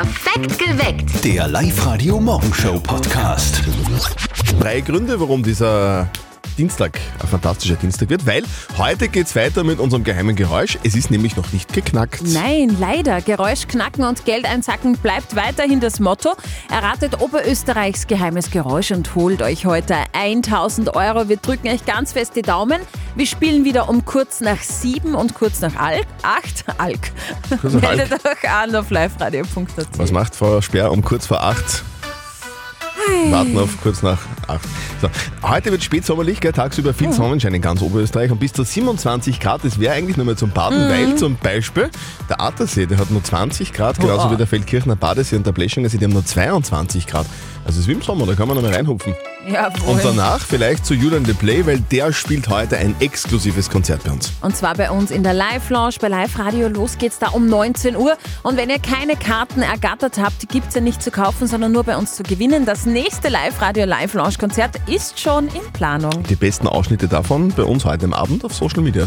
Perfekt geweckt. Der Live-Radio-Morgenshow-Podcast. Drei Gründe, warum dieser Dienstag ein fantastischer Dienstag wird, weil heute geht's weiter mit unserem geheimen Geräusch. Es ist nämlich noch nicht geknackt. Nein, leider. Geräusch knacken und Geld einsacken bleibt weiterhin das Motto. Erratet Oberösterreichs geheimes Geräusch und holt euch heute 1000 Euro. Wir drücken euch ganz fest die Daumen. Wir spielen wieder um kurz nach sieben und kurz nach Alk. Acht, Alk. Meldet euch an auf liveradio.at. Was macht Frau Sperr um kurz vor acht? Warten auf kurz nach acht. So. Heute wird spätsommerlich, gell, tagsüber viel Sonnenschein in ganz Oberösterreich und bis zu 27 Grad. Das wäre eigentlich nur mal zum Baden, weil zum Beispiel der Attersee, der hat nur 20 Grad, genauso Boah. wie der Feldkirchner Badesee und der Bleschingersee, die haben nur 22 Grad. Also es ist wie im Sommer, da kann man noch mal reinhupfen. Jawohl. Und danach vielleicht zu Julian de Play, weil der spielt heute ein exklusives Konzert bei uns. Und zwar bei uns in der Live-Lounge, bei Live-Radio. Los geht's da um 19 Uhr. Und wenn ihr keine Karten ergattert habt, die gibt's ja nicht zu kaufen, sondern nur bei uns zu gewinnen. Das nächste Live-Radio Live-Lounge-Konzert ist schon in Planung. Die besten Ausschnitte davon bei uns heute am Abend auf Social Media.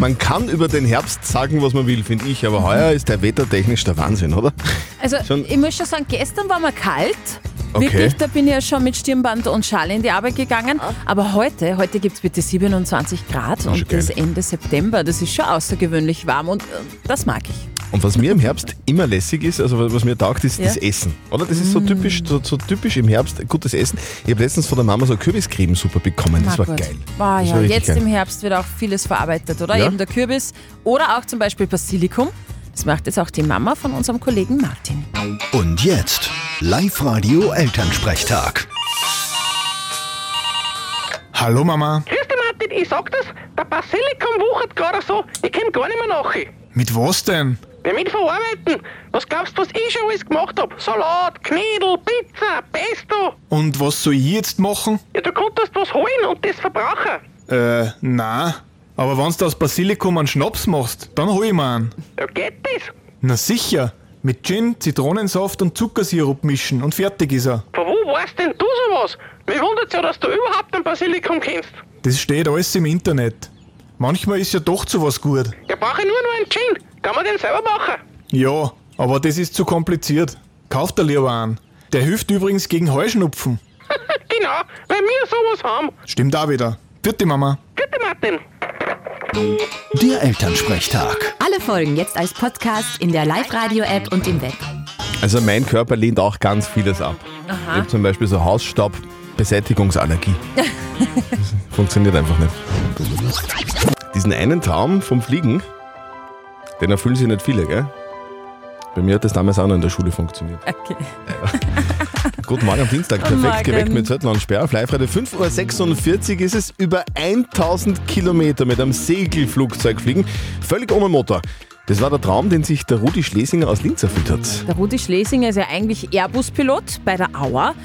Man kann über den Herbst sagen, was man will, finde ich, aber heuer ist der wettertechnisch der Wahnsinn, oder? Also Schon- ich muss schon sagen, gestern war mal kalt. Okay. Wirklich, da bin ich ja schon mit Stirnband und Schal in die Arbeit gegangen. Aber heute, heute gibt's bitte 27 Grad und das geil. Ende September. Das ist schon außergewöhnlich warm und äh, das mag ich. Und was mir im Herbst immer lässig ist, also was mir taugt, ist Ja. Mm. das Essen. Oder? Das ist so typisch, so, so typisch im Herbst gutes Essen. Ich habe letztens von der Mama so Kürbiscremesuppe bekommen. Das war gut. geil. War Das ja, war jetzt geil. im Herbst wird auch vieles verarbeitet, oder? Ja. Eben der Kürbis oder auch zum Beispiel Basilikum. Das macht jetzt auch die Mama von unserem Kollegen Martin. Und jetzt Live-Radio Elternsprechtag. Hallo Mama, Grüß dich, Martin, ich sag das, der Basilikum wuchert gerade so, ich komm gar nicht mehr nach. mit was denn? Wer mit verarbeiten? Was glaubst du, was ich schon alles gemacht hab? Salat, Knödel, Pizza, Pesto. Und was soll ich jetzt machen? Ja, du konntest was holen und das verbrauchen. Äh, na. Aber wenn's da aus Basilikum einen Schnaps machst, dann hol ich mir einen. Ja, geht das? Na sicher. Mit Gin, Zitronensaft und Zuckersirup mischen und fertig ist er. Von wo weißt denn du sowas? Mir wundert's ja, dass du überhaupt ein Basilikum kennst. Das steht alles im Internet. Manchmal ist ja doch zu was gut. Ja, brauche ich nur noch einen Gin. Kann man den selber machen? Ja, aber das ist zu kompliziert. Kauf dir lieber einen. Der hilft übrigens gegen Heuschnupfen. genau, weil wir sowas haben. Stimmt auch wieder. Vierte Mama. Bitte, Martin. Der Elternsprechtag. Alle Folgen jetzt als Podcast in der Live-Radio-App und im Web. Also mein Körper lehnt auch ganz vieles ab. Ich habe zum Beispiel so Hausstaubbeseitigungsallergie. das funktioniert einfach nicht. Diesen einen Traum vom Fliegen, den erfüllen sich nicht viele, gell? Bei mir hat das damals auch noch in der Schule funktioniert. Okay. Guten Morgen am Dienstag, perfekt geweckt mit Zettel und Sperr. Live-Radio 5.46 Uhr ist es über 1000 Kilometer mit einem Segelflugzeug fliegen, völlig ohne Motor. Das war der Traum, den sich der Rudi Schlesinger aus Linz erfüllt hat. Der Rudi Schlesinger ist ja eigentlich Airbus-Pilot bei der Auer.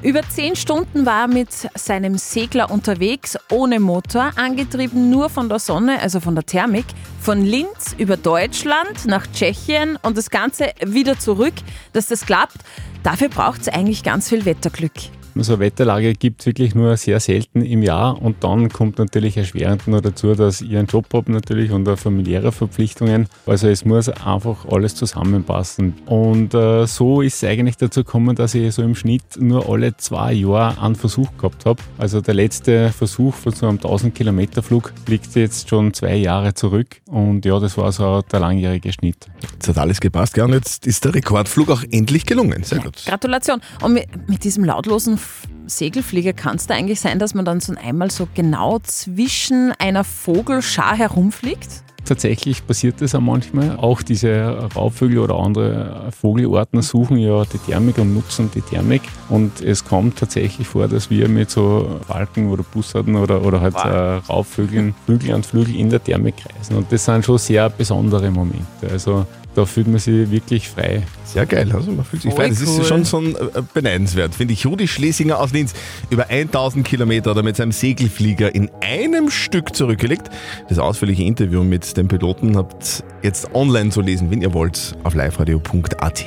Über zehn Stunden war er mit seinem Segler unterwegs, ohne Motor, angetrieben nur von der Sonne, also von der Thermik, von Linz über Deutschland nach Tschechien und das Ganze wieder zurück. Dass das klappt, dafür braucht es eigentlich ganz viel Wetterglück. So eine Wetterlage gibt es wirklich nur sehr selten im Jahr und dann kommt natürlich erschwerend noch dazu, dass ich einen Job habe natürlich und auch familiäre Verpflichtungen. Also es muss einfach alles zusammenpassen. Und äh, so ist es eigentlich dazu gekommen, dass ich so im Schnitt nur alle zwei Jahre einen Versuch gehabt habe. Also der letzte Versuch von so einem 1000 Kilometer Flug liegt jetzt schon zwei Jahre zurück und ja, das war so der langjährige Schnitt. Jetzt hat alles gepasst, gell? Und jetzt ist der Rekordflug auch endlich gelungen. Sehr gut. Gratulation. Und mit, mit diesem lautlosen Segelflieger kann es da eigentlich sein, dass man dann so einmal so genau zwischen einer Vogelschar herumfliegt? Tatsächlich passiert das auch manchmal. Auch diese Raubvögel oder andere Vogelarten suchen ja die Thermik und nutzen die Thermik. Und es kommt tatsächlich vor, dass wir mit so Falken oder Bussarden oder, oder halt äh, Raubvögeln Flügel an Flügel in der Thermik kreisen. Und das sind schon sehr besondere Momente. Also da fühlt man sich wirklich frei. Sehr geil. Also man fühlt sich frei. Das cool. ist schon so ein, äh, beneidenswert, finde ich. Rudi Schlesinger aus Linz über 1000 Kilometer oder mit seinem Segelflieger in einem Stück zurückgelegt. Das ausführliche Interview mit dem Piloten habt jetzt online zu lesen, wenn ihr wollt, auf liveradio.at.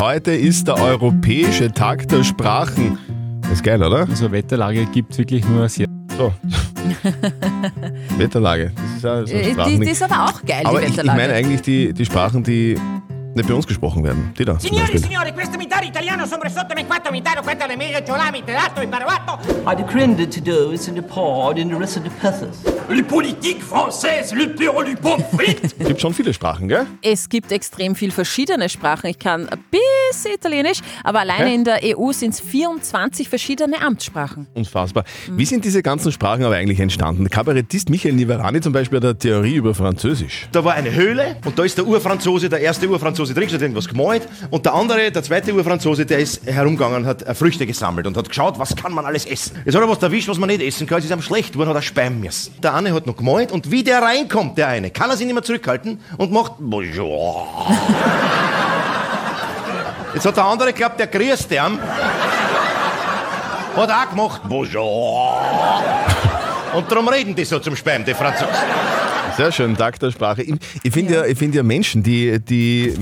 Heute ist der Europäische Tag der Sprachen. Das ist geil, oder? So eine Wetterlage gibt es wirklich nur sehr So. Wetterlage. Das ist ja so Äh. Die, die ist aber auch geil, Aber die ich, ich Wetterlage. meine eigentlich die, die Sprachen, die nicht bei uns gesprochen werden. Die da Signori signori, questo mitare italiano sono sotto me quattro mitaro, quattro le mega giolami, telato e barbato. I decree to do is in the pod in the rest of the pethers. Le politique française, le pire du pommes frites. Gibt schon viele Sprachen, gell? Es gibt extrem viel verschiedene Sprachen. Ich kann ein bisschen Italienisch, aber alleine Okay. in der EU sind es 24 verschiedene Amtssprachen. Unfassbar. Wie sind diese ganzen Sprachen aber eigentlich entstanden? Der Kabarettist Michael Niverani zum Beispiel hat eine Theorie über Französisch. Da war eine Höhle und da ist der Urfranzose, der erste Urfranzose drin, hat irgendwas gemalt und der andere, der zweite Urfranzose, der ist herumgegangen und hat äh, Früchte gesammelt und hat geschaut, was kann man alles essen. Jetzt hat er was erwischt, was man nicht essen kann, es ist ihm schlecht geworden, hat er speien müssen. Der eine hat noch gemalt und wie der reinkommt, der eine, kann er sich nicht mehr zurückhalten und macht. Jetzt hat der andere geglaubt, der grüßt ihm. Hat auch gemacht Bonjour. Und darum reden die so zum Speien, die Franzosen. Sehr schön, Tag der Sprache. Ich, ich finde ja. ich find ja Menschen, die, die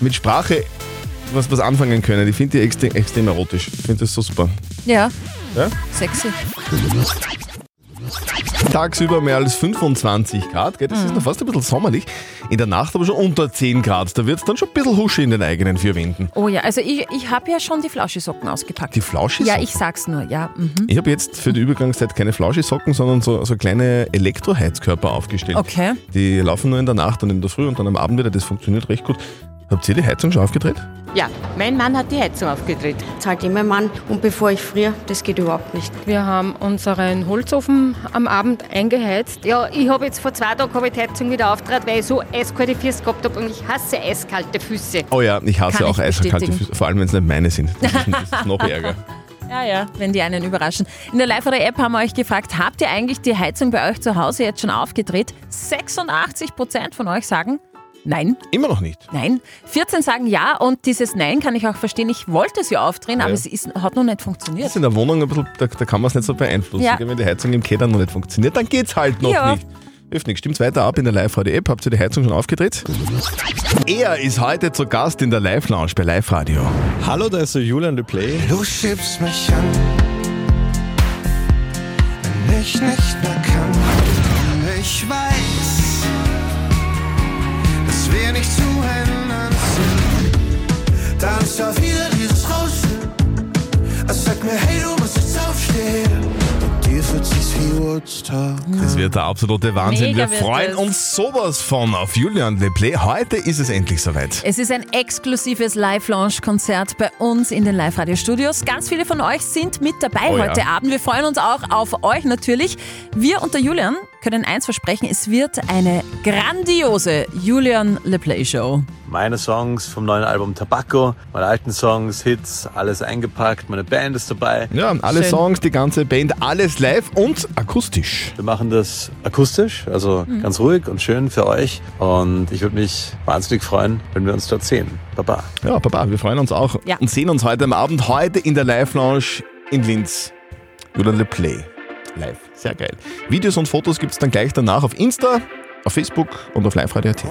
mit Sprache was, was anfangen können, ich finde die extrem, extrem erotisch. Ich finde das so super. Ja, Ja? sexy. Tagsüber mehr als 25 Grad, gell? das ist noch fast ein bisschen sommerlich. In der Nacht aber schon unter 10 Grad. Da wird es dann schon ein bisschen husche in den eigenen vier Wänden. Oh ja, also ich, ich habe ja schon die Flauschisocken ausgepackt. Die Flauschisocken? Ja, ich sag's nur, ja. Mhm. Ich habe jetzt für die Übergangszeit keine Flauschisocken, sondern so, so kleine Elektroheizkörper aufgestellt. Okay. Die laufen nur in der Nacht und in der Früh und dann am Abend wieder. Das funktioniert recht gut. Habt ihr die Heizung schon aufgedreht? Ja, mein Mann hat die Heizung aufgedreht. Zahlt immer Mann und bevor ich friere, das geht überhaupt nicht. Wir haben unseren Holzofen am Abend eingeheizt. Ja, ich habe jetzt vor zwei Tagen die Heizung wieder aufgedreht, weil ich so eiskalte Füße gehabt habe und ich hasse eiskalte Füße. Oh ja, ich hasse Kann auch ich eiskalte. Füße, vor allem wenn es nicht meine sind. Das ist, das ist noch ärger. Ja, ja, wenn die einen überraschen. In der Live-Radio-App haben wir euch gefragt, habt ihr eigentlich die Heizung bei euch zu Hause jetzt schon aufgedreht? 86% von euch sagen nein. Immer noch nicht. Nein. 14 sagen ja und dieses Nein kann ich auch verstehen. Ich wollte es ja aufdrehen, aber Ja. es ist, hat noch nicht funktioniert. Das ist in der Wohnung ein bisschen, da, da kann man es nicht so beeinflussen. Ja. Wenn die Heizung im Keller noch nicht funktioniert, dann geht's halt noch Ja. nicht. Nichts. Stimmt's weiter ab in der Live-Radio-App. Habt ihr die Heizung schon aufgedreht? Er ist heute zu Gast in der Live-Lounge bei Live-Radio. Hallo, da ist der Julian de Play. Du schiebst mich an, wenn ich nicht mehr kann. Ich weiß, ja wieder dieses Rauschen. Es sagt mir, hey, du musst jetzt aufstehen. Das wird der absolute Wahnsinn. Mega Wir freuen uns sowas von auf Julian Le Play. Heute ist es endlich soweit. Es ist ein exklusives Live-Launch-Konzert bei uns in den Live-Radio-Studios. Ganz viele von euch sind mit dabei Oh ja. heute Abend. Wir freuen uns auch auf euch natürlich. Wir und der Julian können eins versprechen, es wird eine grandiose Julian Le Play Show. Meine Songs vom neuen Album Tabacco, meine alten Songs, Hits, alles eingepackt. Meine Band ist dabei. Ja, alle Schön. Songs, die ganze Band, alles live und akustisch. Wir machen das akustisch, also Mhm. ganz ruhig und schön für euch. Und ich würde mich wahnsinnig freuen, wenn wir uns dort sehen. Baba. Ja, Papa, wir freuen uns auch Ja. und sehen uns heute am Abend, heute in der Live-Lounge in Linz. Julian Le Play. Live. Sehr geil. Videos und Fotos gibt es dann gleich danach auf Insta, auf Facebook und auf live-radio.at.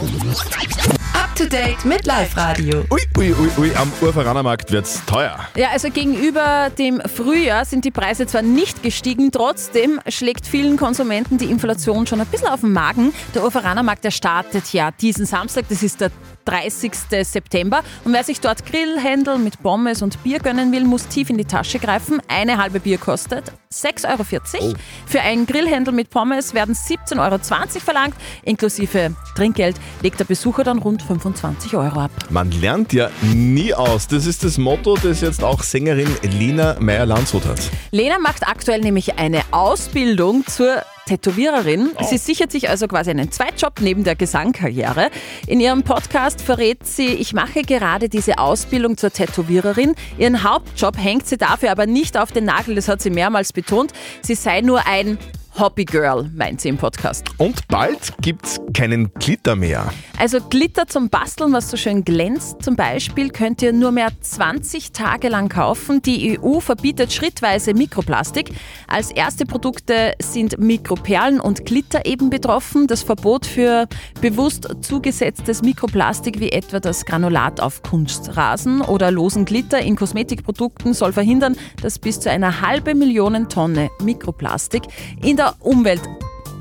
Up to date mit Live-Radio. Ui, ui, ui, ui, am Urveranermarkt wird's teuer. Ja, also gegenüber dem Frühjahr sind die Preise zwar nicht gestiegen, trotzdem schlägt vielen Konsumenten die Inflation schon ein bisschen auf den Magen. Der Urveranermarkt, der startet ja diesen Samstag, das ist der 30. September. Und wer sich dort Grillhändel mit Pommes und Bier gönnen will, muss tief in die Tasche greifen. Eine halbe Bier kostet 6,40 Euro. Für einen Grillhändel mit Pommes werden 17,20 Euro verlangt. Inklusive Trinkgeld legt der Besucher dann rund 25 Euro ab. Man lernt ja nie aus. Das ist das Motto, das jetzt auch Sängerin Lena Meyer-Landshut hat. Lena macht aktuell nämlich eine Ausbildung zur Tätowiererin. Sie sichert sich also quasi einen Zweitjob neben der Gesangkarriere. In ihrem Podcast verrät sie, ich mache gerade diese Ausbildung zur Tätowiererin. Ihren Hauptjob hängt sie dafür aber nicht auf den Nagel, das hat sie mehrmals betont. Sie sei nur ein Hobbygirl, meint sie im Podcast. Und bald gibt's keinen Glitter mehr. Also Glitter zum Basteln, was so schön glänzt zum Beispiel, könnt ihr nur mehr 20 Tage lang kaufen. Die EU verbietet schrittweise Mikroplastik. Als erste Produkte sind Mikroperlen und Glitter eben betroffen. Das Verbot für bewusst zugesetztes Mikroplastik wie etwa das Granulat auf Kunstrasen oder losen Glitter in Kosmetikprodukten soll verhindern, dass bis zu einer halbe Million Tonne Mikroplastik in der Umwelt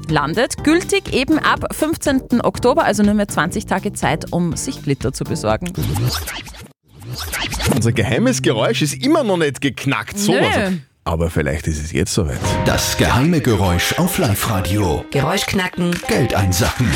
landet. Gültig eben ab 15. Oktober, also nur mehr 20 Tage Zeit, um sich Glitter zu besorgen. Unser geheimes Geräusch ist immer noch nicht geknackt. So Nö. was. Aber vielleicht ist es jetzt soweit. Das geheime Geräusch auf Live-Radio. Geräusch knacken. Geld einsacken.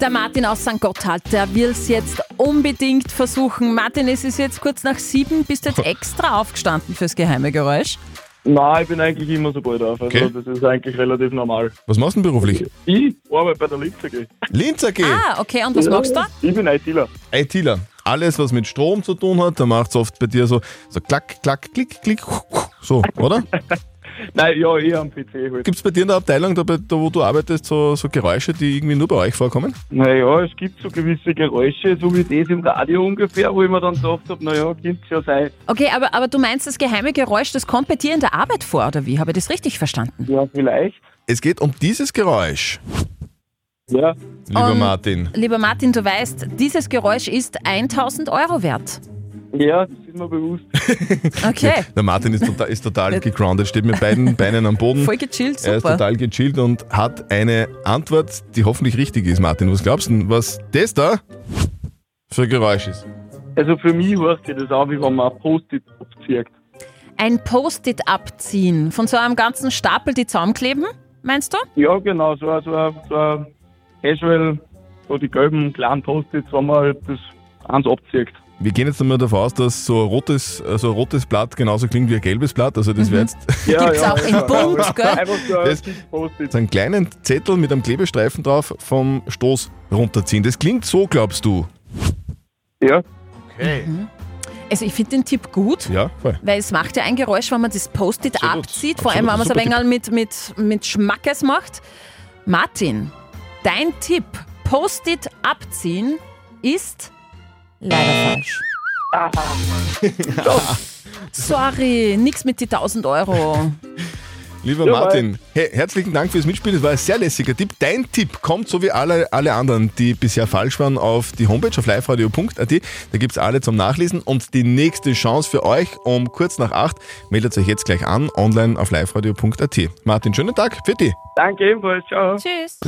Der Martin aus St. Gotthard, der will es jetzt unbedingt versuchen. Martin, es ist jetzt kurz nach sieben. Bist du jetzt extra aufgestanden fürs geheime Geräusch? Nein, ich bin eigentlich immer so bald auf. Also Okay. das ist eigentlich relativ normal. Was machst du denn beruflich? Ich arbeite bei der Linz AG. Linz AG. Ah, okay. Und was Ja, machst du? Ich bin ITler. ITler. Alles, was mit Strom zu tun hat, da macht es oft bei dir so, so klack, klack, klick, klick, so, oder? Nein, ja, ich am PC halt. Gibt es bei dir in der Abteilung, da, bei- da wo du arbeitest, so, so Geräusche, die irgendwie nur bei euch vorkommen? Naja, es gibt so gewisse Geräusche, so wie das im Radio ungefähr, wo ich mir dann gedacht habe, naja, könnte schon sein. Okay, aber, aber du meinst, das geheime Geräusch, das kommt bei dir in der Arbeit vor, oder wie? Habe ich das richtig verstanden? Ja, vielleicht. Es geht um dieses Geräusch, Ja. lieber Um, Martin. Lieber Martin, du weißt, dieses Geräusch ist 1000 Euro wert. Ja, das ist mir bewusst. Okay. Der Martin ist total, ist total gegroundet, steht mit beiden Beinen am Boden. Voll gechillt, Er ist super. total gechillt und hat eine Antwort, die hoffentlich richtig ist, Martin. Was glaubst du, denn, was das da für ein Geräusch ist? Also für mich hört sich das an, wie wenn man ein Post-it abzieht. Ein Post-it abziehen von so einem ganzen Stapel, die zusammenkleben, meinst du? Ja, genau, so ein, so so Casual, so die gelben kleinen Post-its, wenn man halt das eins abzieht. Wir gehen jetzt einmal davon aus, dass so ein rotes, so ein rotes Blatt genauso klingt wie ein gelbes Blatt. Also das wäre jetzt Ja, Gibt's auch in bunt, gell? Einfach so ein Das- Post-it. so einen kleinen Zettel mit einem Klebestreifen drauf vom Stoß runterziehen. Das klingt so, glaubst du? Ja. Okay. Also ich finde den Tipp gut. Ja, voll. Weil es macht ja ein Geräusch, wenn man das Post-it Absolut. abzieht, vor allem wenn man es ein wenig mit, mit, mit Schmackes macht. Martin, dein Tipp, Post-it abziehen, ist leider falsch. Sorry, nix mit die 1000 Euro. Lieber Ja, Martin, hey, herzlichen Dank fürs Mitspielen. Das war ein sehr lässiger Tipp. Dein Tipp kommt, so wie alle, alle anderen, die bisher falsch waren, auf die Homepage auf liveradio.at. Da gibt es alle zum Nachlesen. Und die nächste Chance für euch um kurz nach acht. Meldet euch jetzt gleich an, online auf liveradio.at. Martin, schönen Tag. Für dich. Danke ebenfalls, ciao. Tschüss.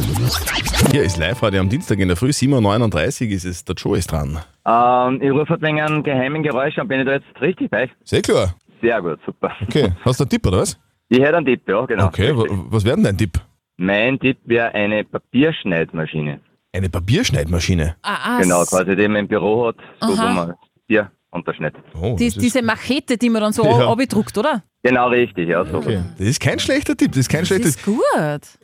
Hier ist Live-Radio am Dienstag in der Früh, 7.39 Uhr ist es. Der Joe ist dran. Ähm, ich rufe halt wegen einem geheimen Geräusch an. Bin ich da jetzt richtig bei? euch? Sehr klar. Sehr gut, super. Okay, hast du einen Tipp oder was? Ich hätte einen Tipp, ja, genau. Okay, wa- was wäre denn dein Tipp? Mein Tipp wäre eine Papierschneidmaschine. Eine Papierschneidmaschine. Ah, ah, Genau, quasi die man im Büro hat, so Aha. wo man Papier unterschneidet. Oh, die, das ist- diese Machete, die man dann so Ja. abdruckt, oder? Genau, richtig, ja, so. Okay. Das ist kein schlechter Tipp, das ist kein Das schlechtes ist gut.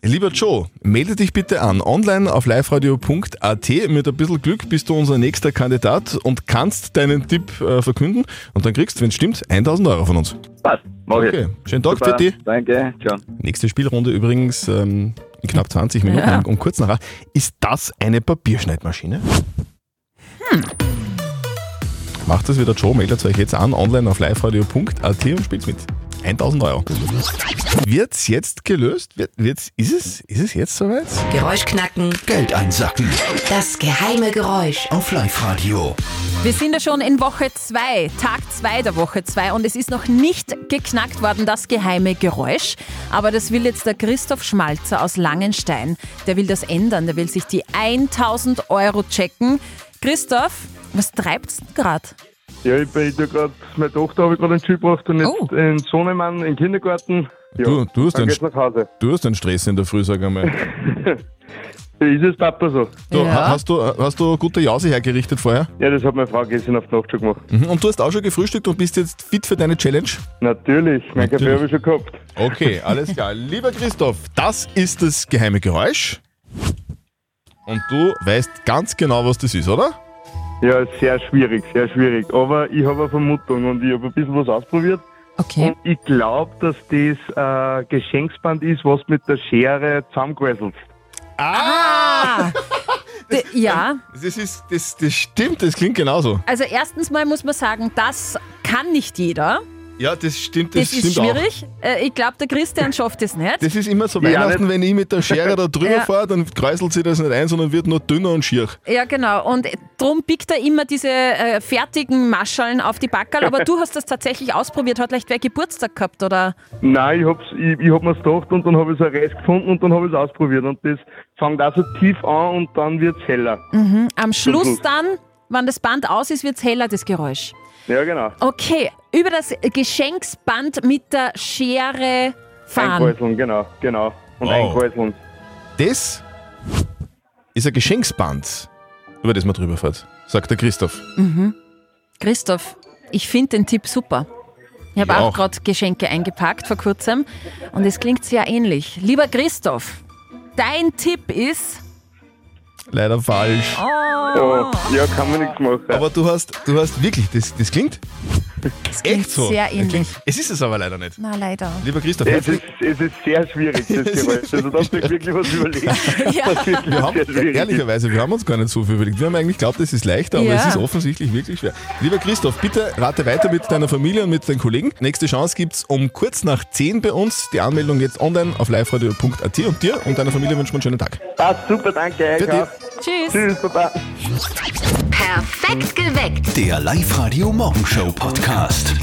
Lieber Joe, melde dich bitte an. Online auf liveradio.at. Mit ein bisschen Glück bist du unser nächster Kandidat und kannst deinen Tipp äh, verkünden. Und dann kriegst, wenn es stimmt, 1000 Euro von uns. Passt, mach ich. Okay, schönen Tag Super, für dich. Danke, ciao. Nächste Spielrunde übrigens ähm, in knapp 20 Minuten, Ja. um kurz nach acht. Ist das eine Papierschneidmaschine? Macht das wieder Joe, meldet euch jetzt an, online auf liveradio.at und spielt mit. 1000 Euro. Wird's jetzt gelöst? Wird, wird's, ist, es, ist es jetzt soweit? Geräusch knacken. Geld einsacken. Das geheime Geräusch. Auf Live-Radio. Wir sind ja schon in Woche 2, Tag 2 der Woche 2 und es ist noch nicht geknackt worden, das geheime Geräusch. Aber das will jetzt der Christoph Schmalzer aus Langenstein. Der will das ändern, der will sich die 1000 Euro checken. Christoph, was treibt's denn gerade? Ja, ich bin gerade, meine Tochter habe ich gerade einen Schul gebracht und jetzt den Sohnemann in den Kindergarten. Ja, Du, du, hast dann einen, geht's nach Hause. du hast einen Stress in der Früh, sag einmal. Ist es Papa so? Du, ha- hast, du, hast du gute Jause hergerichtet vorher? Ja, das hat meine Frau gestern auf die Nacht schon gemacht. Mhm. Und du hast auch schon gefrühstückt und bist jetzt fit für deine Challenge? Natürlich, mein Kaffee Natürlich. habe ich schon gehabt. Okay, alles klar. Lieber Christoph, das ist das geheime Geräusch. Und du weißt ganz genau, was das ist, oder? Ja, sehr schwierig, sehr schwierig. Aber ich habe eine Vermutung und ich habe ein bisschen was ausprobiert. Okay. Und ich glaube, dass das äh, Geschenksband ist, was mit der Schere zusammengewesselt. Ah! D- ja, Das, ist, das, das stimmt, das klingt genauso. also erstens mal muss man sagen, das kann nicht jeder. Ja, das stimmt, das, Das, ist stimmt auch. schwierig. Äh, Ich glaube, der Christian schafft es nicht. Das ist immer so Ja, Weihnachten, wenn ich mit der Schere da drüber Ja. fahre, dann kräuselt sich das nicht ein, sondern wird nur dünner und schier. Ja, genau. Und drum biegt er immer diese äh, fertigen Maschaln auf die Backerl. Aber du hast das tatsächlich ausprobiert. Hat vielleicht wer Geburtstag gehabt, oder? Nein, ich hab's, ich, ich hab mir's gedacht und dann habe ich so ein Reis gefunden und dann habe ich es ausprobiert. Und das fängt auch so tief an und dann wird's heller. Mhm. Am Schluss Schluss. dann, wenn das Band aus ist, wird es heller, das Geräusch. Ja, genau. Okay, über das Geschenksband mit der Schere fahren. Einkräuseln, genau, genau. Und Wow. einkräuseln. Das ist ein Geschenksband, über das man drüber fährt, sagt der Christoph. Mhm. Christoph, ich finde den Tipp super. Ich habe auch auch. gerade Geschenke eingepackt vor kurzem und es klingt sehr ähnlich. Lieber Christoph, dein Tipp ist. Leider falsch. Oh, ja, kann man nichts machen. Aber du hast, du hast wirklich, das, das klingt klingt echt so. sehr Das ähnlich. Klingt, es ist es aber leider nicht. Na, leider. Lieber Christoph, Es ist, es ist sehr schwierig, das Geräusch. Also da muss ich wirklich was überlegen. Was wirklich wir haben, sehr schwierig ist. ehrlicherweise, wir haben uns gar nicht so viel überlegt. Wir haben eigentlich geglaubt, es ist leichter, aber Ja. es ist offensichtlich wirklich schwer. Lieber Christoph, bitte rate weiter mit deiner Familie und mit deinen Kollegen. Nächste Chance gibt's um kurz nach 10 bei uns. Die Anmeldung jetzt online auf liveradio.at und dir und deiner Familie wünschen wir einen schönen Tag. Passt super, danke. Für dich. Tschüss. Tschüss, Papa. Perfekt geweckt. Der Live-Radio Morgenshow Podcast.